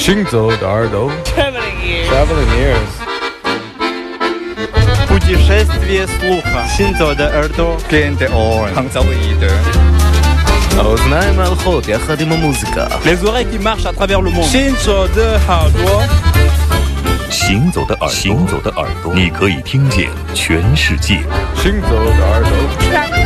行走的耳朵。Traveling ears。путешествие слуха. Синто де Эрдо. Кенте музыка. Les oreilles qui marchent à travers le monde. Синто де Эрдо. Синто де Эрдо. Синто де Эрдо. Синто де Эрдо. Синто де Эрдо. Синто де Эрдо.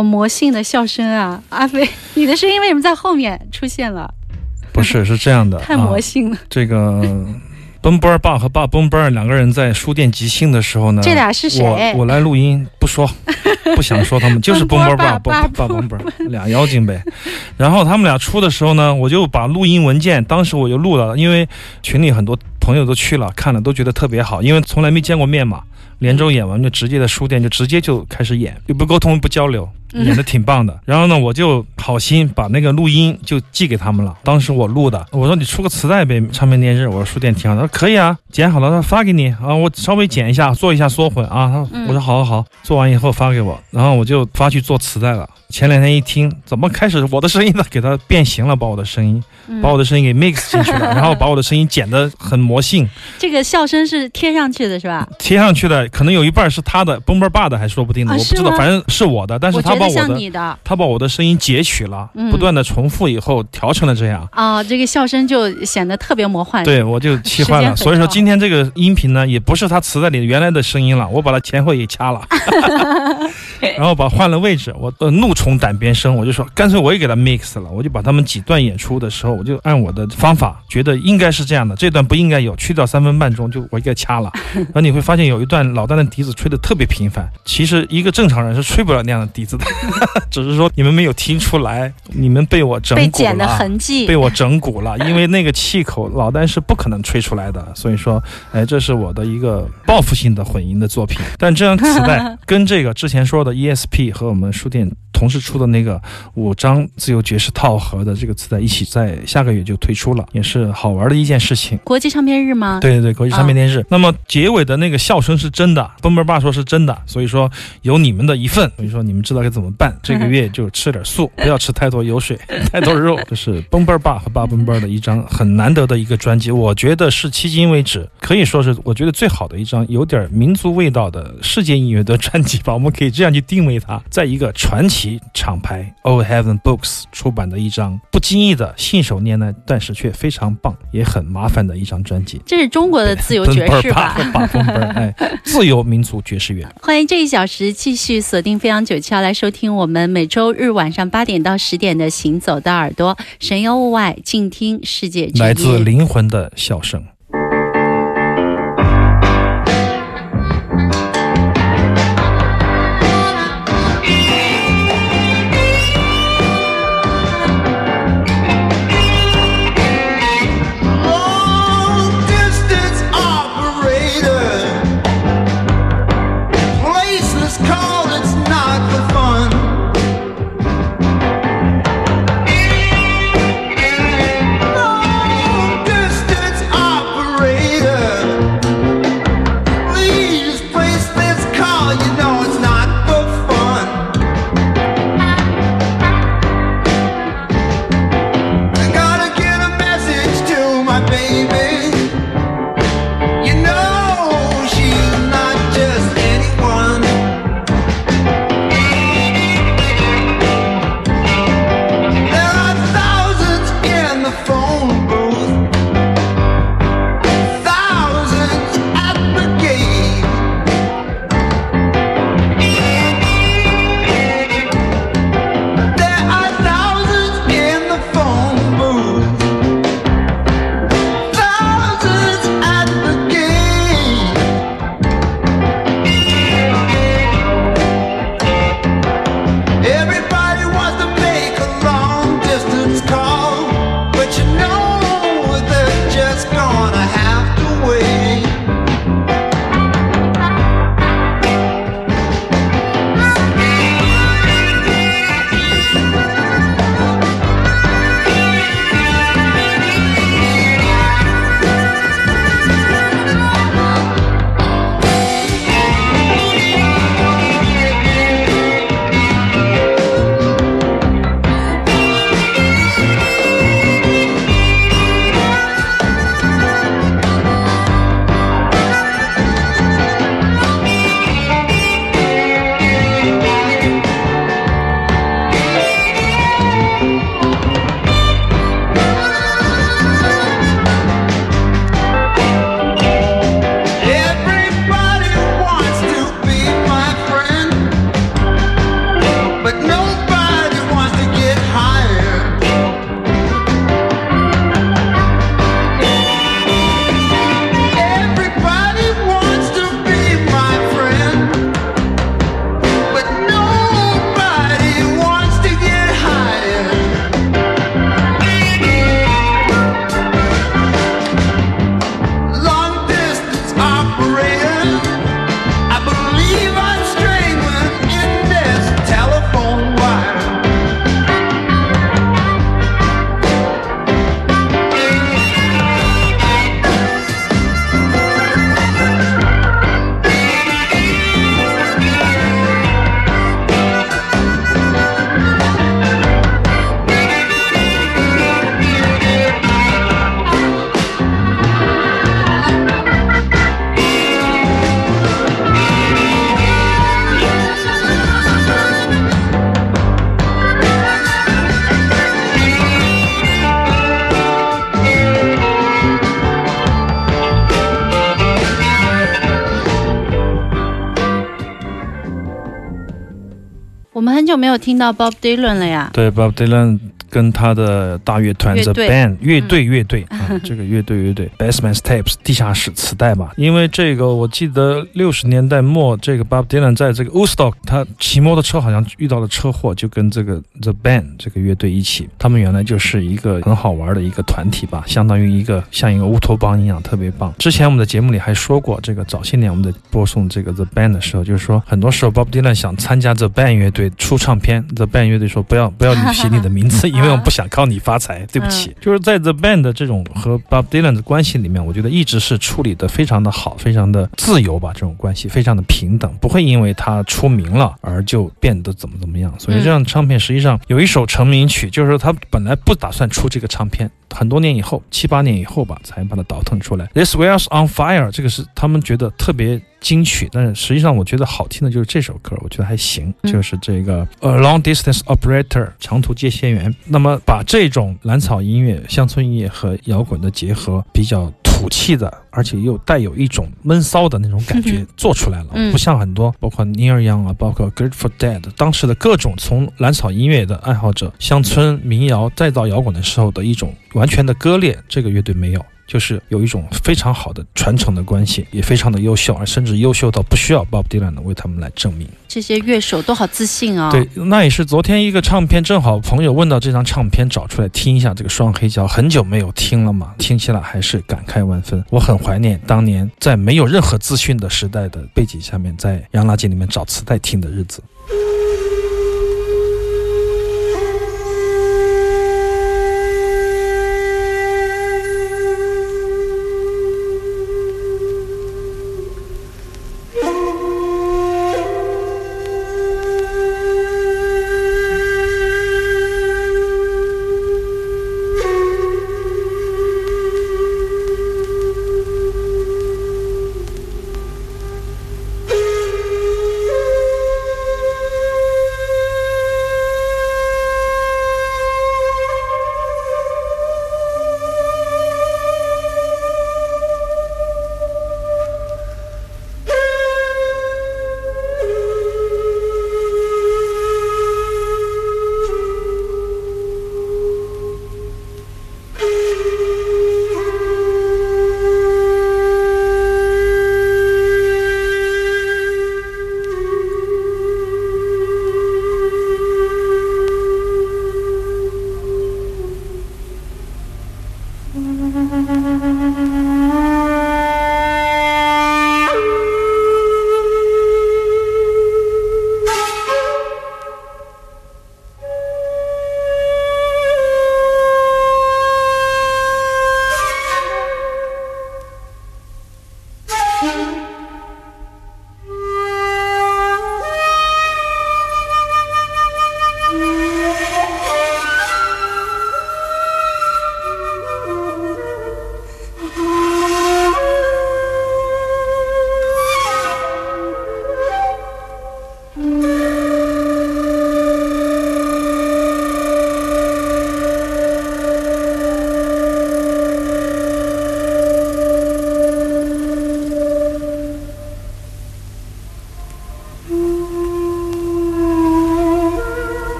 好魔性的笑声啊！阿飞，你的声音为什么在后面出现了？不是，是这样的，太魔啊、性了。这个奔波儿爸和爸奔波儿两个人在书店即兴的时候呢，这俩是谁我我来录音，不说，不想说他们，就是奔波儿爸、奔波儿爸爸奔波儿俩妖精呗。然后他们俩出的时候呢，我就把录音文件，当时我就录了，因为群里很多朋友都去了看了，都觉得特别好，因为从来没见过面嘛。连轴演完就直接在书店就直接就开始演，又不沟通不交流，嗯演的挺棒的。然后呢，我就好心把那个录音就寄给他们了。当时我录的，我说你出个磁带呗，唱片电视。我说书店挺好，他说可以啊，剪好了，他发给你啊，我稍微剪一下，做一下缩混啊。他说嗯我说好好好，做完以后发给我，然后我就发去做磁带了。前两天一听，怎么开始我的声音呢？给它变形了，把我的声音，嗯把我的声音给 mix 进去了，然后把我的声音剪得很魔性，这个笑声是贴上去的是吧？贴上去的，可能有一半是他的，蹦蹦爸的还说不定呢，啊我不知道，反正是我的，但是他把我的他把我的声音截取了，嗯不断的重复以后调成了这样。啊，这个笑声就显得特别魔幻。对，我就气坏了。所以说今天这个音频呢，也不是他磁带里原来的声音了，我把它前后也掐了，然后把换了位置。我呃怒从胆边生，我就说干脆我也给他 mix 了，我就把他们几段演出的时候，我就按我的方法，觉得应该是这样的，这段不应该有，去掉三分半钟就我应该掐了。然后你会发现有一段老丹的笛子吹得特别频繁，其实一个正常人是吹不了那样的笛子的，只是说你们没有听出来，你们被我整蛊被剪的了。痕迹被。我整蛊了，因为那个气口老丹是不可能吹出来的，所以说，哎，这是我的一个报复性的混音的作品。但这张磁带 跟这个之前说的 ESP 和我们书店同时出的那个五张自由爵士套盒的这个磁带一起在下个月就推出了，也是好玩的一件事情。国际唱片日吗？对对对，国际唱片电视。那么结尾的那个笑声是真的，奔奔爸说是真的，所以说有你们的一份，所以说你们知道该怎么办。这个月就吃点素，不要吃太多油水、太多肉。这是奔奔爸和爸奔奔的一张很难得的一个专辑，我觉得是迄今为止可以说是我觉得最好的一张有点民族味道的世界音乐的专辑吧。我们可以这样去定位它，在一个传奇厂牌 Old Heaven Books 出版的一张不经意的信手拈来，但是却非常棒也很麻烦的一张专辑。这是中国的自由 爵士吧？奔奔 儿奔奔儿哎，自由民族爵士乐。欢迎这一小时继续锁定飞扬九七幺来收听我们每周日晚上八点到十点的《行走的耳朵》，神游物外，静听世界之来自。灵魂的笑声。我们很久没有听到 Bob Dylan 了呀。对，Bob Dylan 跟他的大乐团乐 The Band 乐队乐队 啊，这个乐队乐队 Basement Tapes 地下室磁带吧。因为这个，我记得六十年代末，这个 Bob Dylan 在这个 Woodstock，他骑摩托车好像遇到了车祸，就跟这个 The Band 这个乐队一起。他们原来就是一个很好玩的一个团体吧，相当于一个像一个乌托邦一样，特别棒。之前我们的节目里还说过，这个早些年我们在播送这个 The Band 的时候，就是说很多时候 Bob Dylan 想参加 The Band 乐队出唱片，The Band 乐队说不要不要你写你的名字，因为我不想靠你发财，对不起。就是在 The Band 这种和 Bob Dylan 的关系里面，我觉得一直是处理的非常的好，非常的自由吧，这种关系非常的平等，不会因为他出名了而就变得怎么怎么样。所以这张唱片实际上有一首成名曲，就是他本来不打算出这个唱片，很多年以后，七八年以后吧，才把它倒腾出来。This Wheels on Fire 这个是他们觉得特别金曲，但是实际上我觉得好听的就是这首歌，我觉得还行，嗯就是这个呃 Long Distance Operator 长途接线员。那么把这种蓝草音乐、乡村音乐和摇滚的结合，比较土气的，而且又带有一种闷骚的那种感觉嗯做出来了，嗯不像很多包括 Neil Young 啊，包括 Grateful Dead 当时的各种从蓝草音乐的爱好者、乡村民谣再到摇滚的时候的一种完全的割裂，这个乐队没有。就是有一种非常好的传承的关系，也非常的优秀，而甚至优秀到不需要 Bob Dylan 为他们来证明。这些乐手都好自信哦。对，那也是昨天一个唱片，正好朋友问到这张唱片，找出来听一下这个双黑胶，很久没有听了嘛，听起来还是感慨万分。我很怀念当年在没有任何资讯的时代的背景下面，在洋垃圾里面找磁带听的日子。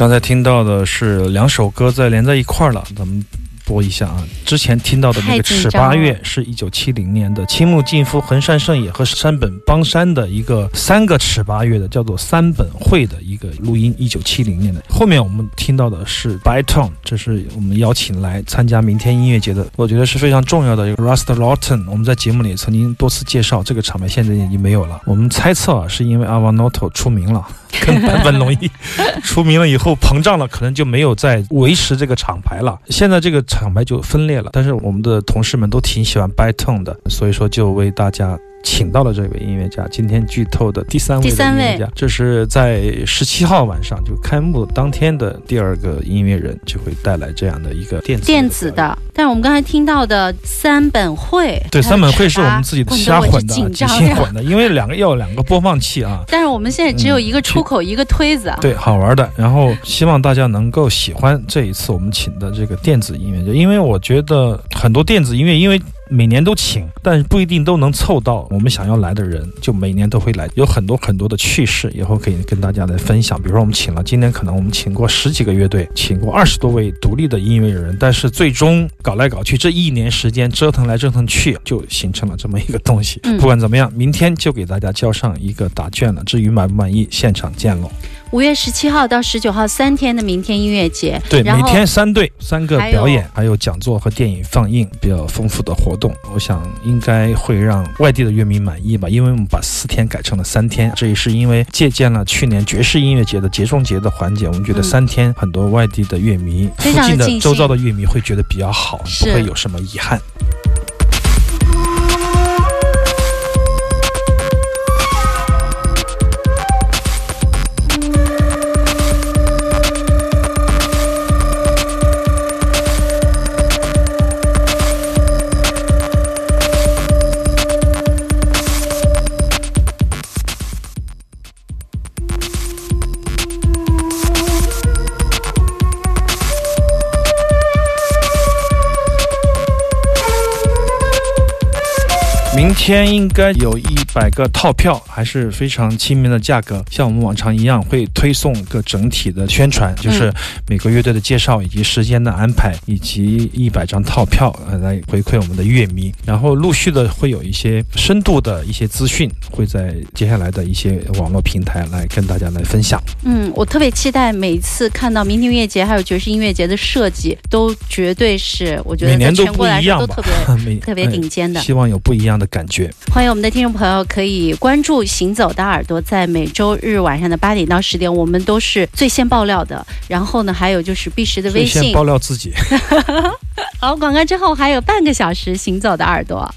刚才听到的是两首歌在连在一块儿了，咱们。播一下啊！之前听到的那个尺八月是一九七零年的青木进夫、横山胜也和山本邦山的一个三个尺八月的叫做三本会的一个录音，一九七零年的。后面我们听到的是 By Tone，这是我们邀请来参加明天音乐节的，我觉得是非常重要的一个 Rust Lawton。我们在节目里曾经多次介绍，这个厂牌现在已经没有了。我们猜测啊，是因为 Avanoto 出名了。跟版本龙一出名了以后膨胀了，可能就没有再维持这个厂牌了。现在这个厂牌就分裂了，但是我们的同事们都挺喜欢 By Tone 的，所以说就为大家。请到了这位音乐家，今天剧透的第三位音乐家，这是在十七号晚上就开幕当天的第二个音乐人，就会带来这样的一个电子电子。的。但是我们刚才听到的三本会，对，三本会是我们自己混得我就瞎混的啊，即紧张 呀兴混的，因为两个要有两个播放器啊，但是我们现在只有一个出口，一个推子啊。对，好玩的。然后希望大家能够喜欢这一次我们请的这个电子音乐家，因为我觉得很多电子音乐，因为每年都请，但是不一定都能凑到我们想要来的人，就每年都会来，有很多很多的趣事，以后可以跟大家来分享。比如说我们请了，今年可能我们请过十几个乐队，请过二十多位独立的音乐人，但是最终搞来搞去，这一年时间折腾来折腾去，就形成了这么一个东西。嗯不管怎么样，明天就给大家交上一个答卷了。至于满不满意，现场见喽。五月十七号到十九号三天的明天音乐节，对，每天三对，三个表演，还有讲座和电影放映，比较丰富的活动，我想应该会让外地的乐迷满意吧。因为我们把四天改成了三天，这也是因为借鉴了去年爵士音乐节的节中节的环节，我们觉得嗯三天很多外地的乐迷、非附近的周遭的乐迷会觉得比较好，不会有什么遗憾。天应该有一百个套票，还是非常亲民的价格，像我们往常一样会推送个整体的宣传，就是每个乐队的介绍以及时间的安排，以及一百张套票呃来回馈我们的乐迷。然后陆续的会有一些深度的一些资讯，会在接下来的一些网络平台来跟大家来分享。嗯，我特别期待每一次看到明天音乐节还有爵士音乐节的设计，都绝对是我觉得在每年都不全国来一样吧说都特别 每特别顶尖的哎希望有不一样的感觉。欢迎我们的听众朋友可以关注《行走的耳朵》，在每周日晚上的八点到十点，我们都是最先爆料的。然后呢，还有就是碧石的微信先爆。料自己。好，广告之后还有半个小时《行走的耳朵》。